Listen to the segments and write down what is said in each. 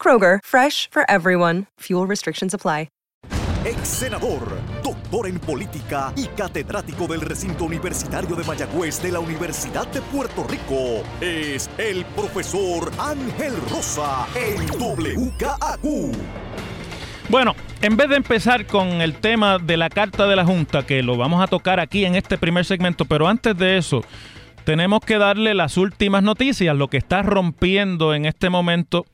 Kroger, fresh for everyone. Fuel restrictions apply. Ex senador, doctor en política y catedrático del recinto universitario de Mayagüez de la Universidad de Puerto Rico, es el profesor Ángel Rosa en WKAQ. Bueno, en vez de empezar con el tema de la carta de la Junta, que lo vamos a tocar aquí en este primer segmento, pero antes de eso, tenemos que darle las últimas noticias, lo que está rompiendo en este momento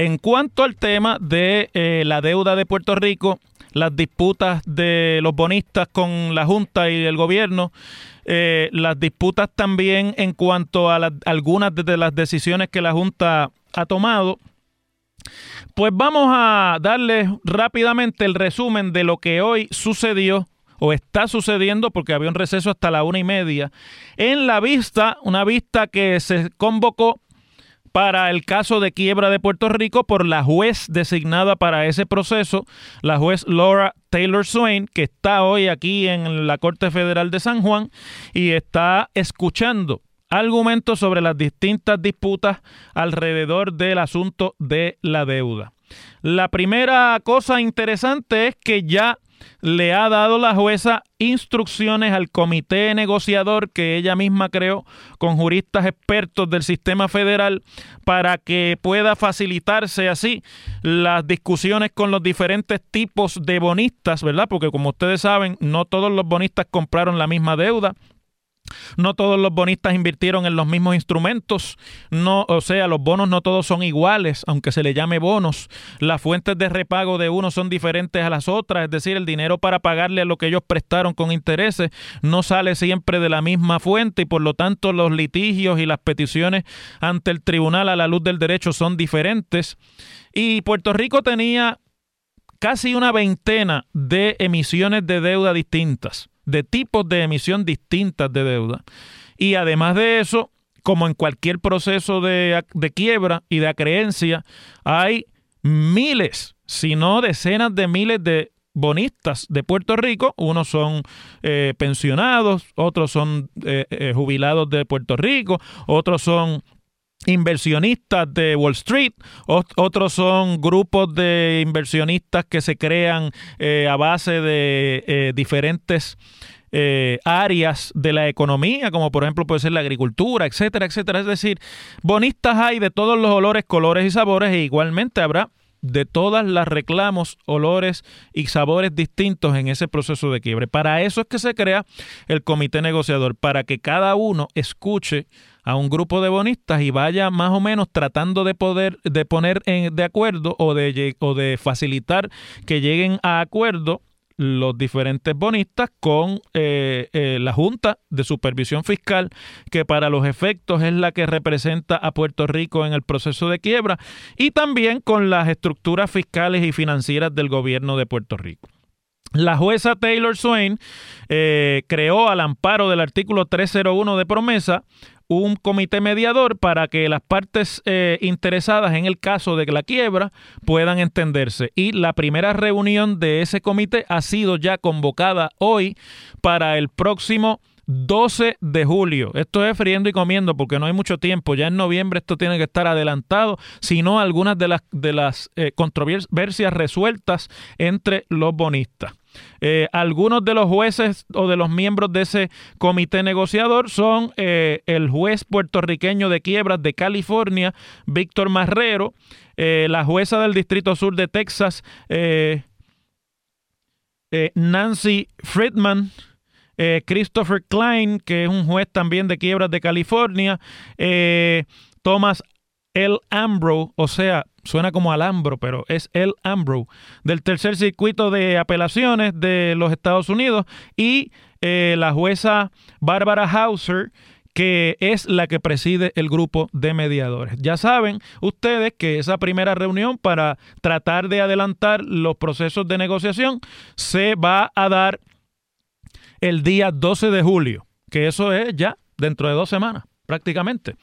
en cuanto al tema de eh, la deuda de Puerto Rico, las disputas de los bonistas con la Junta y el gobierno, eh, las disputas también en cuanto a algunas de las decisiones que la Junta ha tomado. Pues vamos a darles rápidamente el resumen de lo que hoy sucedió o está sucediendo, porque había un receso hasta la una y media, en la vista, una vista que se convocó para el caso de quiebra de Puerto Rico por la juez designada para ese proceso, la juez Laura Taylor Swain, que está hoy aquí en la Corte Federal de San Juan y está escuchando argumentos sobre las distintas disputas alrededor del asunto de la deuda. La primera cosa interesante es que ya le ha dado la jueza instrucciones al comité negociador que ella misma creó con juristas expertos del sistema federal para que pueda facilitarse así las discusiones con los diferentes tipos de bonistas, ¿verdad? Porque como ustedes saben, no todos los bonistas compraron la misma deuda. No todos los bonistas invirtieron en los mismos instrumentos. No, o sea, los bonos no todos son iguales, aunque se le llame bonos. Las fuentes de repago de unos son diferentes a las otras, es decir, el dinero para pagarle a lo que ellos prestaron con intereses no sale siempre de la misma fuente y por lo tanto los litigios y las peticiones ante el tribunal a la luz del derecho son diferentes. Y Puerto Rico tenía casi una veintena de emisiones de deuda distintas, de tipos de emisión distintas de deuda. Y además de eso, como en cualquier proceso de, de quiebra y de acreencia, hay miles, si no decenas de miles de bonistas de Puerto Rico, unos son eh, pensionados, otros son eh, eh, jubilados de Puerto Rico, otros son inversionistas de Wall Street, ot- otros son grupos de inversionistas que se crean eh, a base de eh, diferentes eh, áreas de la economía, como por ejemplo puede ser la agricultura, etcétera, etcétera. Es decir, bonistas hay de todos los olores, colores y sabores, e igualmente habrá de todas las reclamos, olores y sabores distintos en ese proceso de quiebre. Para eso es que se crea el comité negociador, para que cada uno escuche a un grupo de bonistas y vaya más o menos tratando de poder de poner en, de acuerdo o de, o de facilitar que lleguen a acuerdo los diferentes bonistas con eh, eh, la Junta de Supervisión Fiscal, que para los efectos es la que representa a Puerto Rico en el proceso de quiebra, y también con las estructuras fiscales y financieras del gobierno de Puerto Rico. La jueza Taylor Swain eh, creó al amparo del artículo 301 de promesa un comité mediador para que las partes eh, interesadas en el caso de la quiebra puedan entenderse. Y la primera reunión de ese comité ha sido ya convocada hoy para el próximo 12 de julio. Esto es friendo y comiendo porque no hay mucho tiempo. Ya en noviembre esto tiene que estar adelantado, sino algunas de las, de las eh, controversias resueltas entre los bonistas. Eh, algunos de los jueces o de los miembros de ese comité negociador son eh, el juez puertorriqueño de quiebras de California, Víctor Marrero, la jueza del Distrito Sur de Texas, Nancy Friedman, Christopher Klein, que es un juez también de quiebras de California, Thomas L. Ambro, o sea, suena como Alambro, pero es el Ambro, del tercer circuito de apelaciones de los Estados Unidos, y eh, la jueza Barbara Hauser, que es la que preside el grupo de mediadores. Ya saben ustedes que esa primera reunión para tratar de adelantar los procesos de negociación se va a dar el día 12 de julio, que eso es ya dentro de dos semanas prácticamente.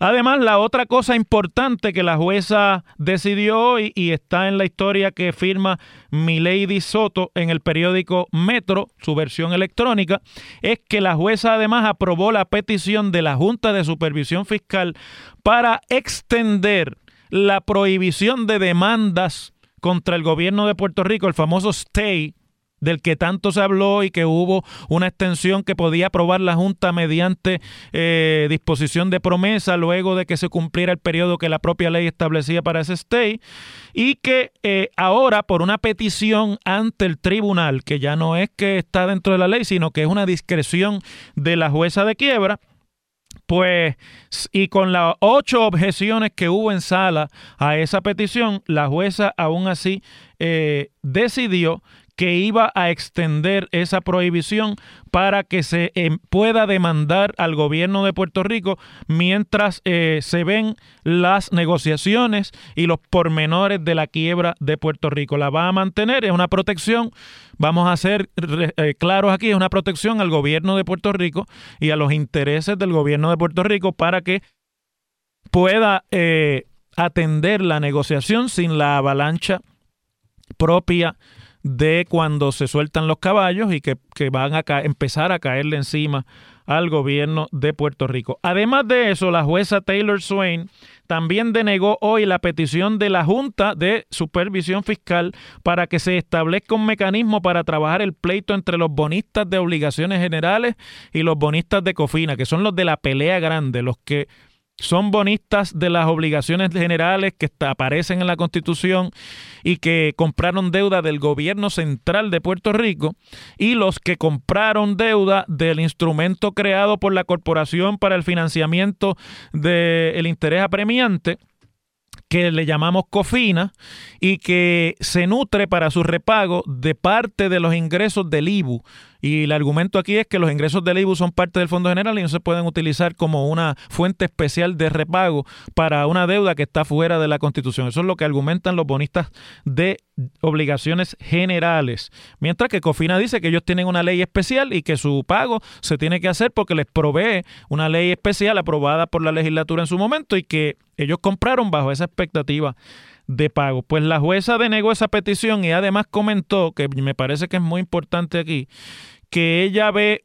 Además, la otra cosa importante que la jueza decidió y, y, está en la historia que firma Milady Soto en el periódico Metro, su versión electrónica, es que la jueza además aprobó la petición de la Junta de Supervisión Fiscal para extender la prohibición de demandas contra el gobierno de Puerto Rico, el famoso stay del que tanto se habló y que hubo una extensión que podía aprobar la Junta mediante eh, disposición de promesa luego de que se cumpliera el periodo que la propia ley establecía para ese stay y que eh, ahora por una petición ante el tribunal, que ya no es que está dentro de la ley, sino que es una discreción de la jueza de quiebra, pues, y con las ocho objeciones que hubo en sala a esa petición, la jueza aún así eh, decidió que iba a extender esa prohibición para que se em, pueda demandar al gobierno de Puerto Rico mientras eh, se ven las negociaciones y los pormenores de la quiebra de Puerto Rico. La va a mantener, es una protección, vamos a ser eh, claros aquí, es una protección al gobierno de Puerto Rico y a los intereses del gobierno de Puerto Rico para que pueda eh, atender la negociación sin la avalancha propia de cuando se sueltan los caballos y que, van a empezar a caerle encima al gobierno de Puerto Rico. Además de eso, la jueza Taylor Swain también denegó hoy la petición de la Junta de Supervisión Fiscal para que se establezca un mecanismo para trabajar el pleito entre los bonistas de obligaciones generales y los bonistas de Cofina, que son los de la pelea grande, los que son bonistas de las obligaciones generales que aparecen en la Constitución y que compraron deuda del gobierno central de Puerto Rico y los que compraron deuda del instrumento creado por la Corporación para el Financiamiento del Interés Apremiante que le llamamos COFINA y que se nutre para su repago de parte de los ingresos del IBU. Y el argumento aquí es que los ingresos del IBU son parte del Fondo General y no se pueden utilizar como una fuente especial de repago para una deuda que está fuera de la Constitución. Eso es lo que argumentan los bonistas de obligaciones generales. Mientras que Cofina dice que ellos tienen una ley especial y que su pago se tiene que hacer porque les provee una ley especial aprobada por la legislatura en su momento y que ellos compraron bajo esa expectativa de pago. Pues la jueza denegó esa petición y además comentó, que me parece que es muy importante aquí, que ella ve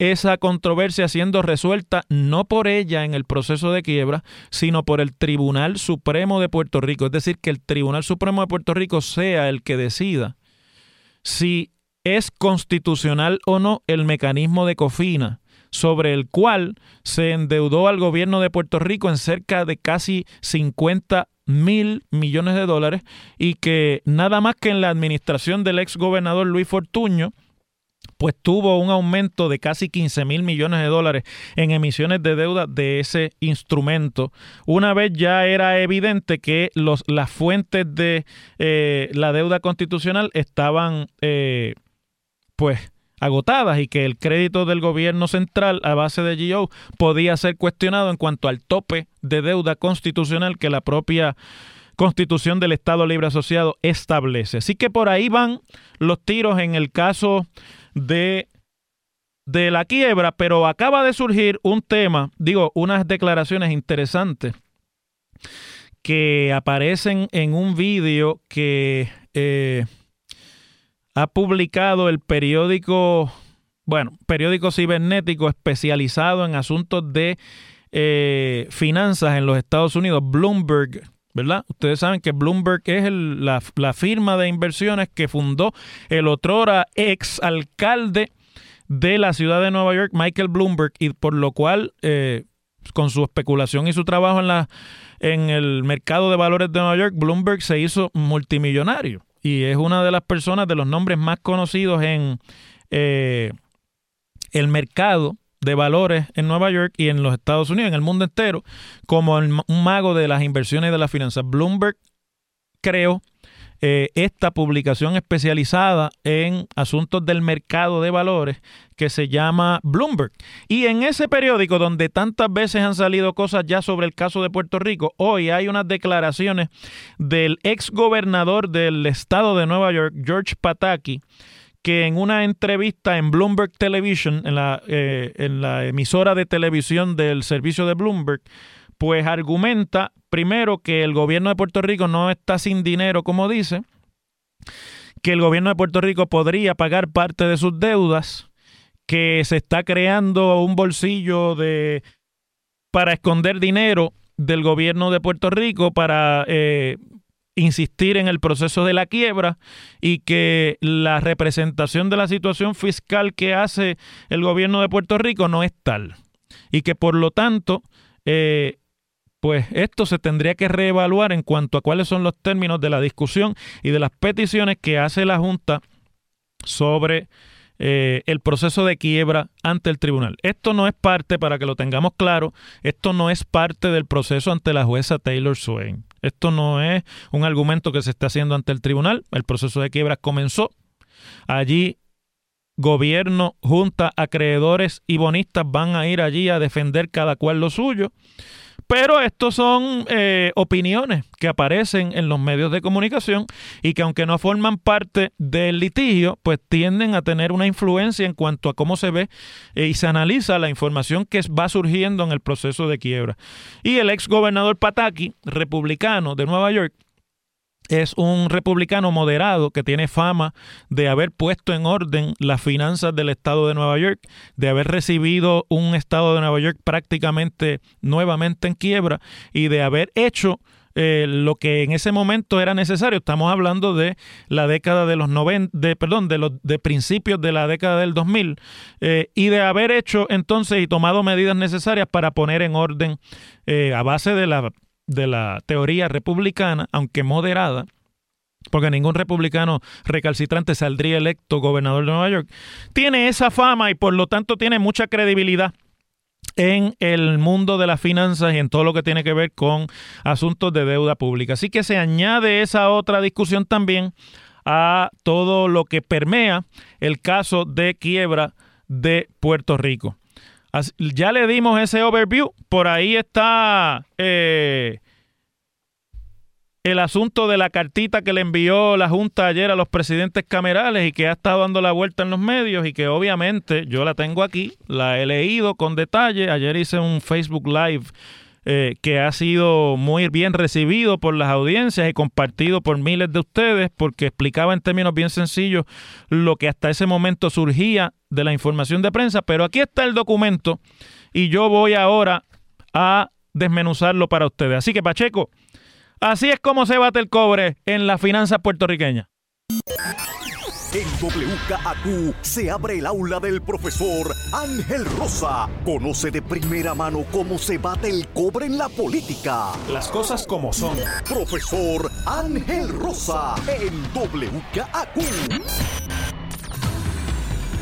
esa controversia siendo resuelta no por ella en el proceso de quiebra, sino por el Tribunal Supremo de Puerto Rico. Es decir, que el Tribunal Supremo de Puerto Rico sea el que decida si es constitucional o no el mecanismo de cofina sobre el cual se endeudó al gobierno de Puerto Rico en cerca de casi 50 mil millones de dólares y que nada más que en la administración del ex gobernador Luis Fortuño, pues tuvo un aumento de casi 15 mil millones de dólares en emisiones de deuda de ese instrumento. Una vez ya era evidente que los, las fuentes de eh, la deuda constitucional estaban, eh, pues, agotadas y que el crédito del gobierno central a base de GO podía ser cuestionado en cuanto al tope de deuda constitucional que la propia Constitución del Estado Libre Asociado establece. Así que por ahí van los tiros en el caso de, de la quiebra, pero acaba de surgir un tema, digo, unas declaraciones interesantes que aparecen en un vídeo que eh, ha publicado el periódico, bueno, periódico cibernético especializado en asuntos de eh, finanzas en los Estados Unidos, Bloomberg ¿verdad? Ustedes saben que Bloomberg es la, firma de inversiones que fundó el otrora ex alcalde de la ciudad de Nueva York, Michael Bloomberg, y por lo cual, eh, con su especulación y su trabajo en, la, en el mercado de valores de Nueva York, Bloomberg se hizo multimillonario y es una de las personas de los nombres más conocidos en eh, el mercado de valores en Nueva York y en los Estados Unidos, en el mundo entero, como un mago de las inversiones y de las finanzas. Bloomberg creó eh, esta publicación especializada en asuntos del mercado de valores que se llama Bloomberg. Y en ese periódico donde tantas veces han salido cosas ya sobre el caso de Puerto Rico, hoy hay unas declaraciones del ex gobernador del estado de Nueva York, George Pataki, que en una entrevista en Bloomberg Television, en la, eh, en la emisora de televisión del servicio de Bloomberg, pues argumenta primero que el gobierno de Puerto Rico no está sin dinero, como dice, que el gobierno de Puerto Rico podría pagar parte de sus deudas, que se está creando un bolsillo de para esconder dinero del gobierno de Puerto Rico para eh, insistir en el proceso de la quiebra y que la representación de la situación fiscal que hace el gobierno de Puerto Rico no es tal y que por lo tanto eh, pues esto se tendría que reevaluar en cuanto a cuáles son los términos de la discusión y de las peticiones que hace la Junta sobre eh, el proceso de quiebra ante el tribunal. Esto no es parte, para que lo tengamos claro, esto no es parte del proceso ante la jueza Taylor Swain. Esto no es un argumento que se está haciendo ante el tribunal. El proceso de quiebra comenzó. Allí gobierno, junta, acreedores y bonistas van a ir allí a defender cada cual lo suyo. Pero estos son eh, opiniones que aparecen en los medios de comunicación y que aunque no forman parte del litigio, pues tienden a tener una influencia en cuanto a cómo se ve eh, y se analiza la información que va surgiendo en el proceso de quiebra. Y el ex gobernador Pataki, republicano de Nueva York, es un republicano moderado que tiene fama de haber puesto en orden las finanzas del estado de Nueva York, de haber recibido un estado de Nueva York prácticamente nuevamente en quiebra y de haber hecho eh, lo que en ese momento era necesario. Estamos hablando de la década de los 90, de, perdón, de los de principios de la década del 2000 eh, y de haber hecho entonces y tomado medidas necesarias para poner en orden eh, a base de la de la teoría republicana, aunque moderada, porque ningún republicano recalcitrante saldría electo gobernador de Nueva York, tiene esa fama y por lo tanto tiene mucha credibilidad en el mundo de las finanzas y en todo lo que tiene que ver con asuntos de deuda pública. Así que se añade esa otra discusión también a todo lo que permea el caso de quiebra de Puerto Rico ya le dimos ese overview. Por ahí está eh, el asunto de la cartita que le envió la Junta ayer a los presidentes camerales y que ha estado dando la vuelta en los medios y que obviamente yo la tengo aquí, la he leído con detalle. Ayer hice un Facebook Live eh, que ha sido muy bien recibido por las audiencias y compartido por miles de ustedes porque explicaba en términos bien sencillos lo que hasta ese momento surgía de la información de prensa. Pero aquí está el documento y yo voy ahora a desmenuzarlo para ustedes. Así que Pacheco, así es como se bate el cobre en la finanza puertorriqueña. En WKAQ se abre el aula del profesor Ángel Rosa. Conoce de primera mano cómo se bate el cobre en la política. Las cosas como son. Profesor Ángel Rosa en WKAQ.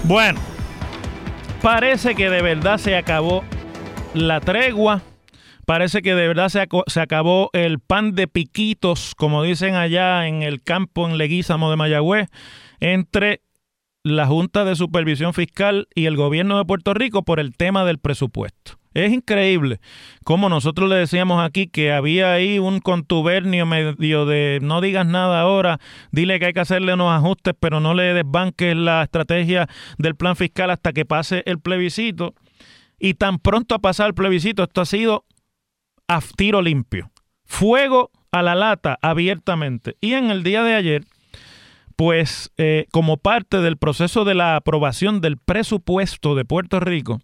Bueno, parece que de verdad se acabó la tregua. Parece que de verdad se, acabó el pan de piquitos, como dicen allá en el campo en Leguízamo de Mayagüez, entre la Junta de Supervisión Fiscal y el gobierno de Puerto Rico por el tema del presupuesto. Es increíble como nosotros le decíamos aquí que había ahí un contubernio medio de no digas nada ahora, dile que hay que hacerle unos ajustes, pero no le desbanques la estrategia del plan fiscal hasta que pase el plebiscito. Y tan pronto ha pasado el plebiscito, esto ha sido a tiro limpio. Fuego a la lata abiertamente. Y en el día de ayer, pues eh, como parte del proceso de la aprobación del presupuesto de Puerto Rico,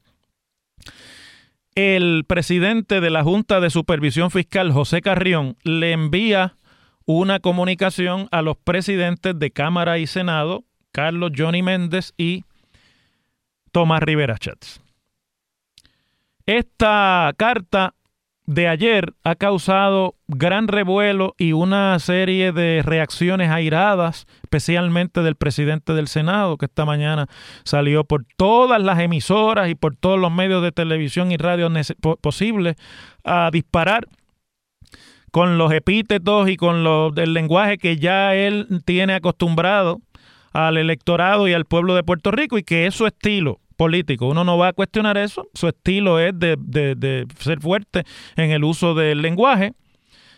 el presidente de la Junta de Supervisión Fiscal, José Carrión, le envía una comunicación a los presidentes de Cámara y Senado, Carlos Johnny Méndez y Tomás Rivera Chats. Esta carta de ayer ha causado gran revuelo y una serie de reacciones airadas, especialmente del presidente del Senado, que esta mañana salió por todas las emisoras y por todos los medios de televisión y radio posibles a disparar con los epítetos y con los, el lenguaje que ya él tiene acostumbrado al electorado y al pueblo de Puerto Rico y que es su estilo político. Uno no va a cuestionar eso. Su estilo es de, ser fuerte en el uso del lenguaje.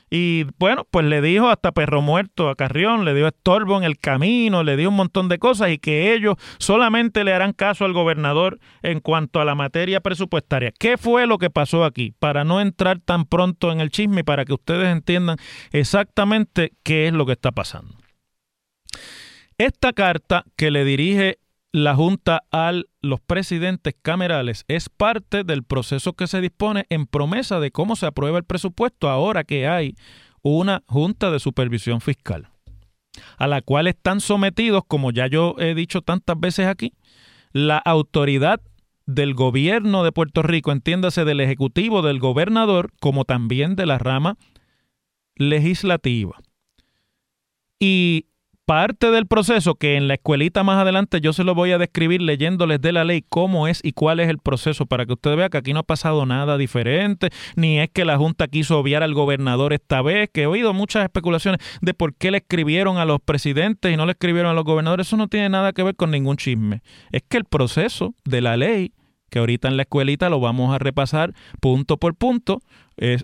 Y bueno, pues le dijo hasta perro muerto a Carrión, le dio estorbo en el camino, le dio un montón de cosas y que ellos solamente le harán caso al gobernador en cuanto a la materia presupuestaria. ¿Qué fue lo que pasó aquí? Para no entrar tan pronto en el chisme y para que ustedes entiendan exactamente qué es lo que está pasando. Esta carta que le dirige la Junta a los presidentes camerales es parte del proceso que se dispone en promesa de cómo se aprueba el presupuesto ahora que hay una Junta de Supervisión Fiscal, a la cual están sometidos, como ya yo he dicho tantas veces aquí, la autoridad del gobierno de Puerto Rico, entiéndase del Ejecutivo, del gobernador, como también de la rama legislativa. Y parte del proceso que en la escuelita más adelante yo se lo voy a describir leyéndoles de la ley cómo es y cuál es el proceso para que usted vea que aquí no ha pasado nada diferente, ni es que la Junta quiso obviar al gobernador esta vez, que he oído muchas especulaciones de por qué le escribieron a los presidentes y no le escribieron a los gobernadores, eso no tiene nada que ver con ningún chisme. Es que el proceso de la ley que ahorita en la escuelita lo vamos a repasar punto por punto,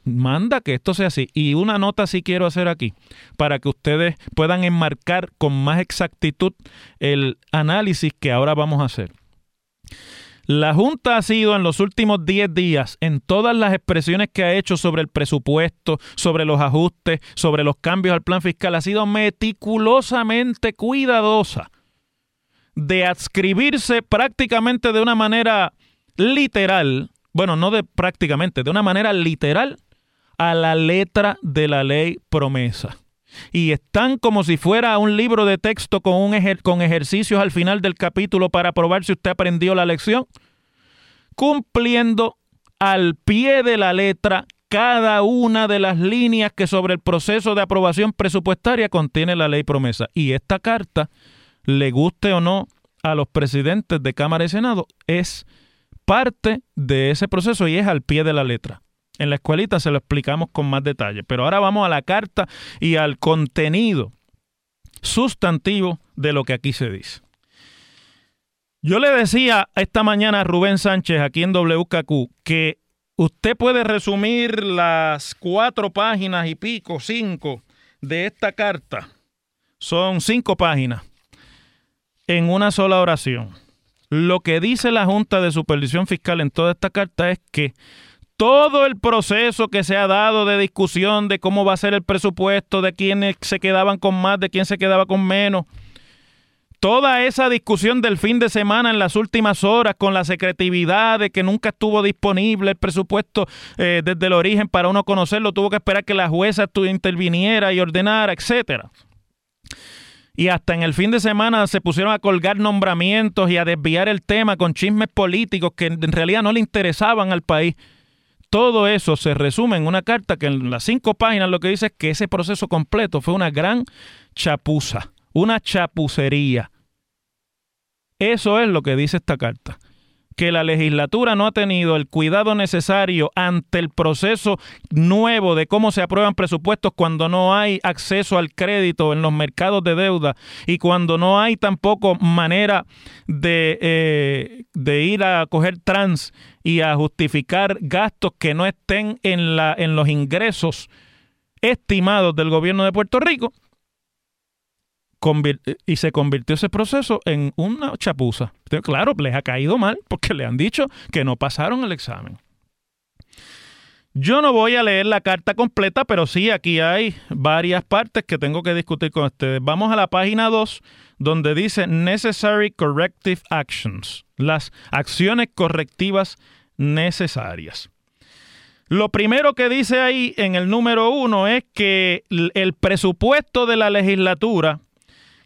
manda que esto sea así. Y una nota sí quiero hacer aquí, para que ustedes puedan enmarcar con más exactitud el análisis que ahora vamos a hacer. La Junta ha sido en los últimos 10 días, en todas las expresiones que ha hecho sobre el presupuesto, sobre los ajustes, sobre los cambios al plan fiscal, ha sido meticulosamente cuidadosa de adscribirse prácticamente de una manera literal, bueno, no de prácticamente, de una manera literal a la letra de la ley promesa. Y están como si fuera un libro de texto con, un con ejercicios al final del capítulo para probar si usted aprendió la lección, cumpliendo al pie de la letra cada una de las líneas que sobre el proceso de aprobación presupuestaria contiene la ley promesa. Y esta carta, le guste o no a los presidentes de Cámara y Senado, es parte de ese proceso y es al pie de la letra. En la escuelita se lo explicamos con más detalle, pero ahora vamos a la carta y al contenido sustantivo de lo que aquí se dice. Yo le decía esta mañana a Rubén Sánchez aquí en WKQ que usted puede resumir las cuatro páginas y pico, cinco de esta carta. Son cinco páginas en una sola oración. Lo que dice la Junta de Supervisión Fiscal en toda esta carta es que todo el proceso que se ha dado de discusión de cómo va a ser el presupuesto, de quiénes se quedaban con más, de quién se quedaba con menos, toda esa discusión del fin de semana en las últimas horas con la secretividad de que nunca estuvo disponible el presupuesto eh, desde el origen para uno conocerlo, tuvo que esperar que la jueza interviniera y ordenara, etcétera y hasta en el fin de semana se pusieron a colgar nombramientos y a desviar el tema con chismes políticos que en realidad no le interesaban al país. Todo eso se resume en una carta que en las cinco páginas lo que dice es que ese proceso completo fue una gran chapuza, una chapucería. Eso es lo que dice esta carta que la legislatura no ha tenido el cuidado necesario ante el proceso nuevo de cómo se aprueban presupuestos cuando no hay acceso al crédito en los mercados de deuda y cuando no hay tampoco manera de, eh, de ir a coger trans y a justificar gastos que no estén en, la, en los ingresos estimados del gobierno de Puerto Rico, y se convirtió ese proceso en una chapuza. claro, les ha caído mal porque le han dicho que no pasaron el examen. Yo no voy a leer la carta completa, pero sí aquí hay varias partes que tengo que discutir con ustedes. Vamos a la página 2, donde dice Necessary Corrective Actions, las acciones correctivas necesarias. Lo primero que dice ahí en el número 1 es que el presupuesto de la legislatura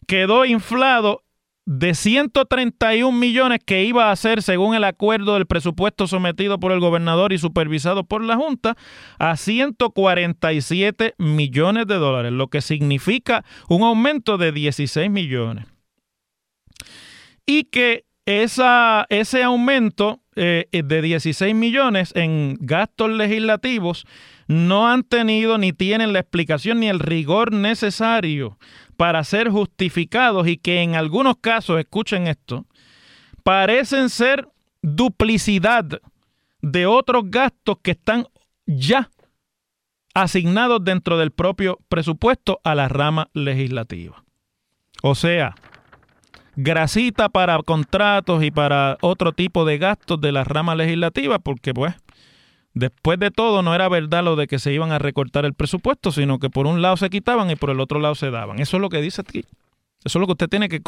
quedó inflado de 131 millones que iba a ser según el acuerdo del presupuesto sometido por el gobernador y supervisado por la Junta a 147 millones de dólares, lo que significa un aumento de 16 millones. Y que esa, ese aumento eh, de 16 millones en gastos legislativos no han tenido ni tienen la explicación ni el rigor necesario para ser justificados y que en algunos casos, escuchen esto, parecen ser duplicidad de otros gastos que están ya asignados dentro del propio presupuesto a la rama legislativa. O sea, grasita para contratos y para otro tipo de gastos de la rama legislativa, porque pues Después de todo, no era verdad lo de que se iban a recortar el presupuesto, sino que por un lado se quitaban y por el otro lado se daban. Eso es lo que dice aquí. Eso es lo que usted tiene que,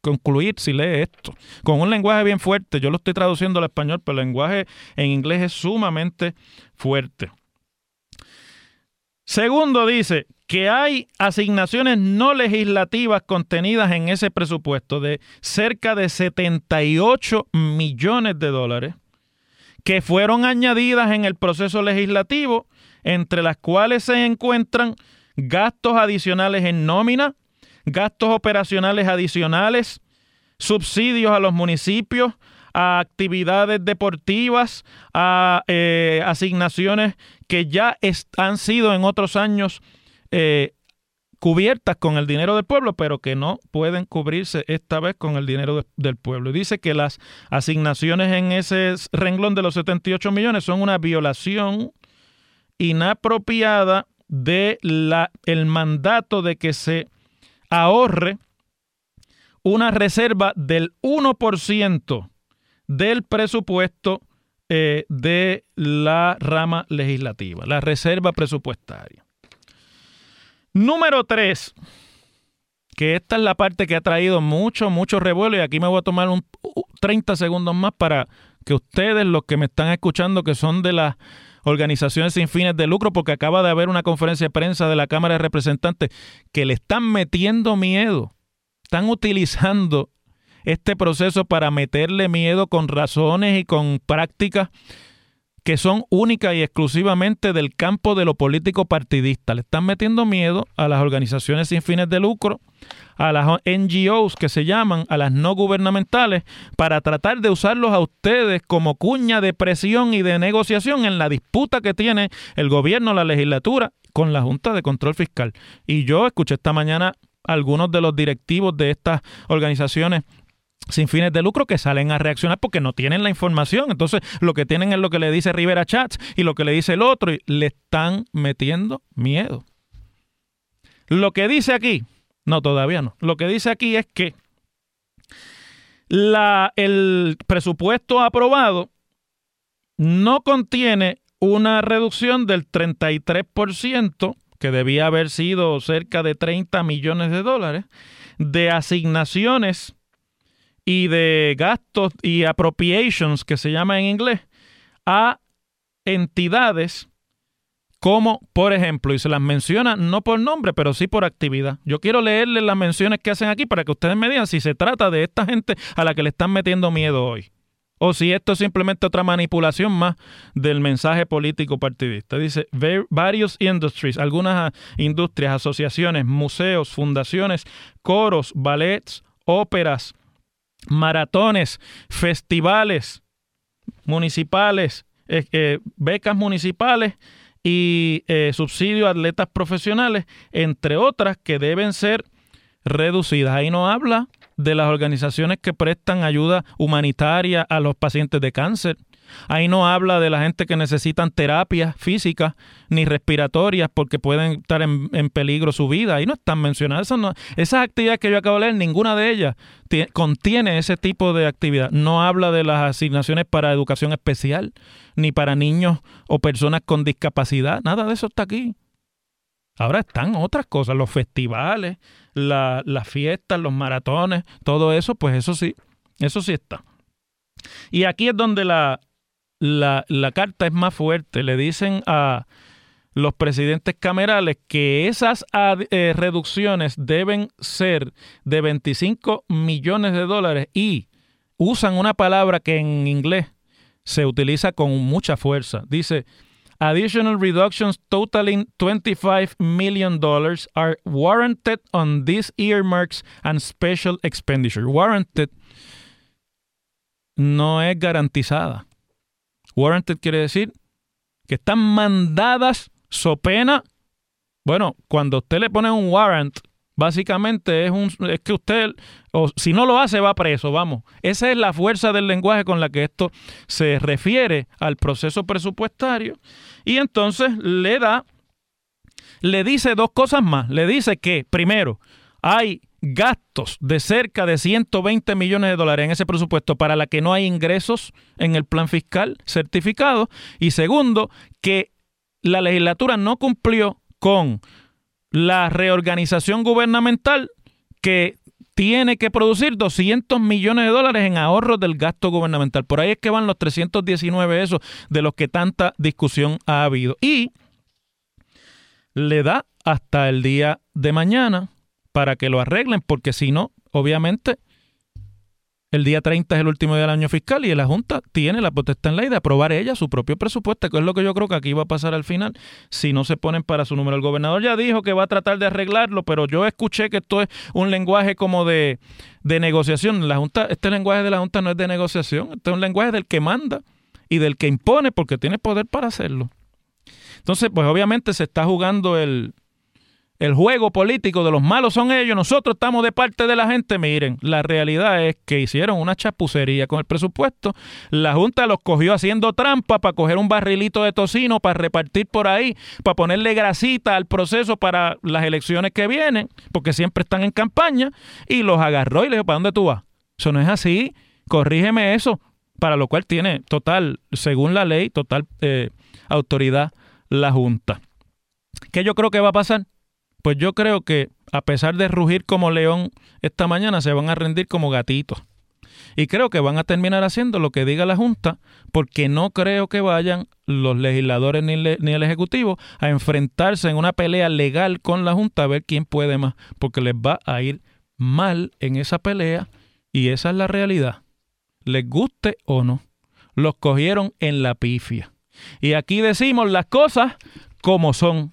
concluir si lee esto. Con un lenguaje bien fuerte. Yo lo estoy traduciendo al español, pero el lenguaje en inglés es sumamente fuerte. Segundo, dice que hay asignaciones no legislativas contenidas en ese presupuesto de cerca de 78 millones de dólares que fueron añadidas en el proceso legislativo, entre las cuales se encuentran gastos adicionales en nómina, gastos operacionales adicionales, subsidios a los municipios, a actividades deportivas, a eh, asignaciones que ya han sido en otros años eh, cubiertas con el dinero del pueblo, pero que no pueden cubrirse esta vez con el dinero del pueblo. Y dice que las asignaciones en ese renglón de los 78 millones son una violación inapropiada de la, el mandato de que se ahorre una reserva del 1% del presupuesto eh, de la rama legislativa, la reserva presupuestaria. Número 3, que esta es la parte que ha traído mucho, mucho revuelo y aquí me voy a tomar un 30 segundos más para que ustedes, los que me están escuchando, que son de las organizaciones sin fines de lucro, porque acaba de haber una conferencia de prensa de la Cámara de Representantes, que le están metiendo miedo, están utilizando este proceso para meterle miedo con razones y con prácticas que son únicas y exclusivamente del campo de lo político partidista. Le están metiendo miedo a las organizaciones sin fines de lucro, a las NGOs que se llaman, a las no gubernamentales, para tratar de usarlos a ustedes como cuña de presión y de negociación en la disputa que tiene el gobierno, la legislatura con la Junta de Control Fiscal. Y yo escuché esta mañana algunos de los directivos de estas organizaciones sin fines de lucro que salen a reaccionar porque no tienen la información. Entonces, lo que tienen es lo que le dice Rivera Chats y lo que le dice el otro y le están metiendo miedo. Lo que dice aquí, no, todavía no. Lo que dice aquí es que la, el presupuesto aprobado no contiene una reducción del 33%, que debía haber sido cerca de 30 millones de dólares, de asignaciones y de gastos y appropriations, que se llama en inglés, a entidades como, por ejemplo, y se las menciona no por nombre, pero sí por actividad. Yo quiero leerles las menciones que hacen aquí para que ustedes me digan si se trata de esta gente a la que le están metiendo miedo hoy. O si esto es simplemente otra manipulación más del mensaje político partidista. Dice, varios industries, algunas industrias, asociaciones, museos, fundaciones, coros, ballets, óperas, maratones, festivales municipales, eh, eh, becas municipales y eh, subsidio a atletas profesionales, entre otras que deben ser reducidas. Ahí no habla de las organizaciones que prestan ayuda humanitaria a los pacientes de cáncer. Ahí no habla de la gente que necesitan terapias físicas ni respiratorias porque pueden estar en, peligro su vida. Ahí no están mencionadas. esas actividades que yo acabo de leer, ninguna de ellas contiene ese tipo de actividad. No habla de las asignaciones para educación especial, ni para niños o personas con discapacidad. Nada de eso está aquí. Ahora están otras cosas, los festivales, las fiestas, los maratones, todo eso, pues eso sí, eso sí está. Y aquí es donde la, la, carta es más fuerte. Le dicen a los presidentes camerales que esas eh, reducciones deben ser de 25 millones de dólares y usan una palabra que en inglés se utiliza con mucha fuerza. Dice, Additional reductions totaling $25 million are warranted on these earmarks and special expenditure. Warranted no es garantizada. Warranted quiere decir que están mandadas so pena. Bueno, cuando usted le pone un warrant, básicamente es, un, es que usted, o si no lo hace, va preso, vamos. Esa es la fuerza del lenguaje con la que esto se refiere al proceso presupuestario y entonces le da, le dice dos cosas más. Le dice que, primero, hay gastos de cerca de 120 millones de dólares en ese presupuesto para la que no hay ingresos en el plan fiscal certificado. Y segundo, que la legislatura no cumplió con la reorganización gubernamental que tiene que producir 200 millones de dólares en ahorros del gasto gubernamental. Por ahí es que van los 319 esos de los que tanta discusión ha habido. Y le da hasta el día de mañana para que lo arreglen, porque si no, obviamente el día 30 es el último día del año fiscal y la Junta tiene la potestad en ley de aprobar ella su propio presupuesto, que es lo que yo creo que aquí va a pasar al final si no se ponen para su número. El gobernador ya dijo que va a tratar de arreglarlo, pero yo escuché que esto es un lenguaje como de, de negociación. La Junta, este lenguaje de la Junta no es de negociación, este es un lenguaje del que manda y del que impone porque tiene poder para hacerlo. Entonces, pues obviamente se está jugando el, el juego político de los malos son ellos, nosotros estamos de parte de la gente. Miren, la realidad es que hicieron una chapucería con el presupuesto. La Junta los cogió haciendo trampa para coger un barrilito de tocino, para repartir por ahí, para ponerle grasita al proceso para las elecciones que vienen, porque siempre están en campaña, y los agarró y le dijo, ¿para dónde tú vas? Eso no es así, corrígeme eso, para lo cual tiene total, según la ley, total eh, autoridad la Junta. ¿Qué yo creo que va a pasar? Pues yo creo que a pesar de rugir como león esta mañana, se van a rendir como gatitos. Y creo que van a terminar haciendo lo que diga la Junta, porque no creo que vayan los legisladores ni, ni, el Ejecutivo a enfrentarse en una pelea legal con la Junta a ver quién puede más, porque les va a ir mal en esa pelea y esa es la realidad. Les guste o no, los cogieron en la pifia. Y aquí decimos las cosas como son.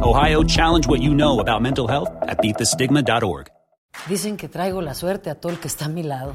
Ohio, challenge what you know about mental health at beatthestigma.org. Dicen que traigo la suerte a todo el que está a mi lado.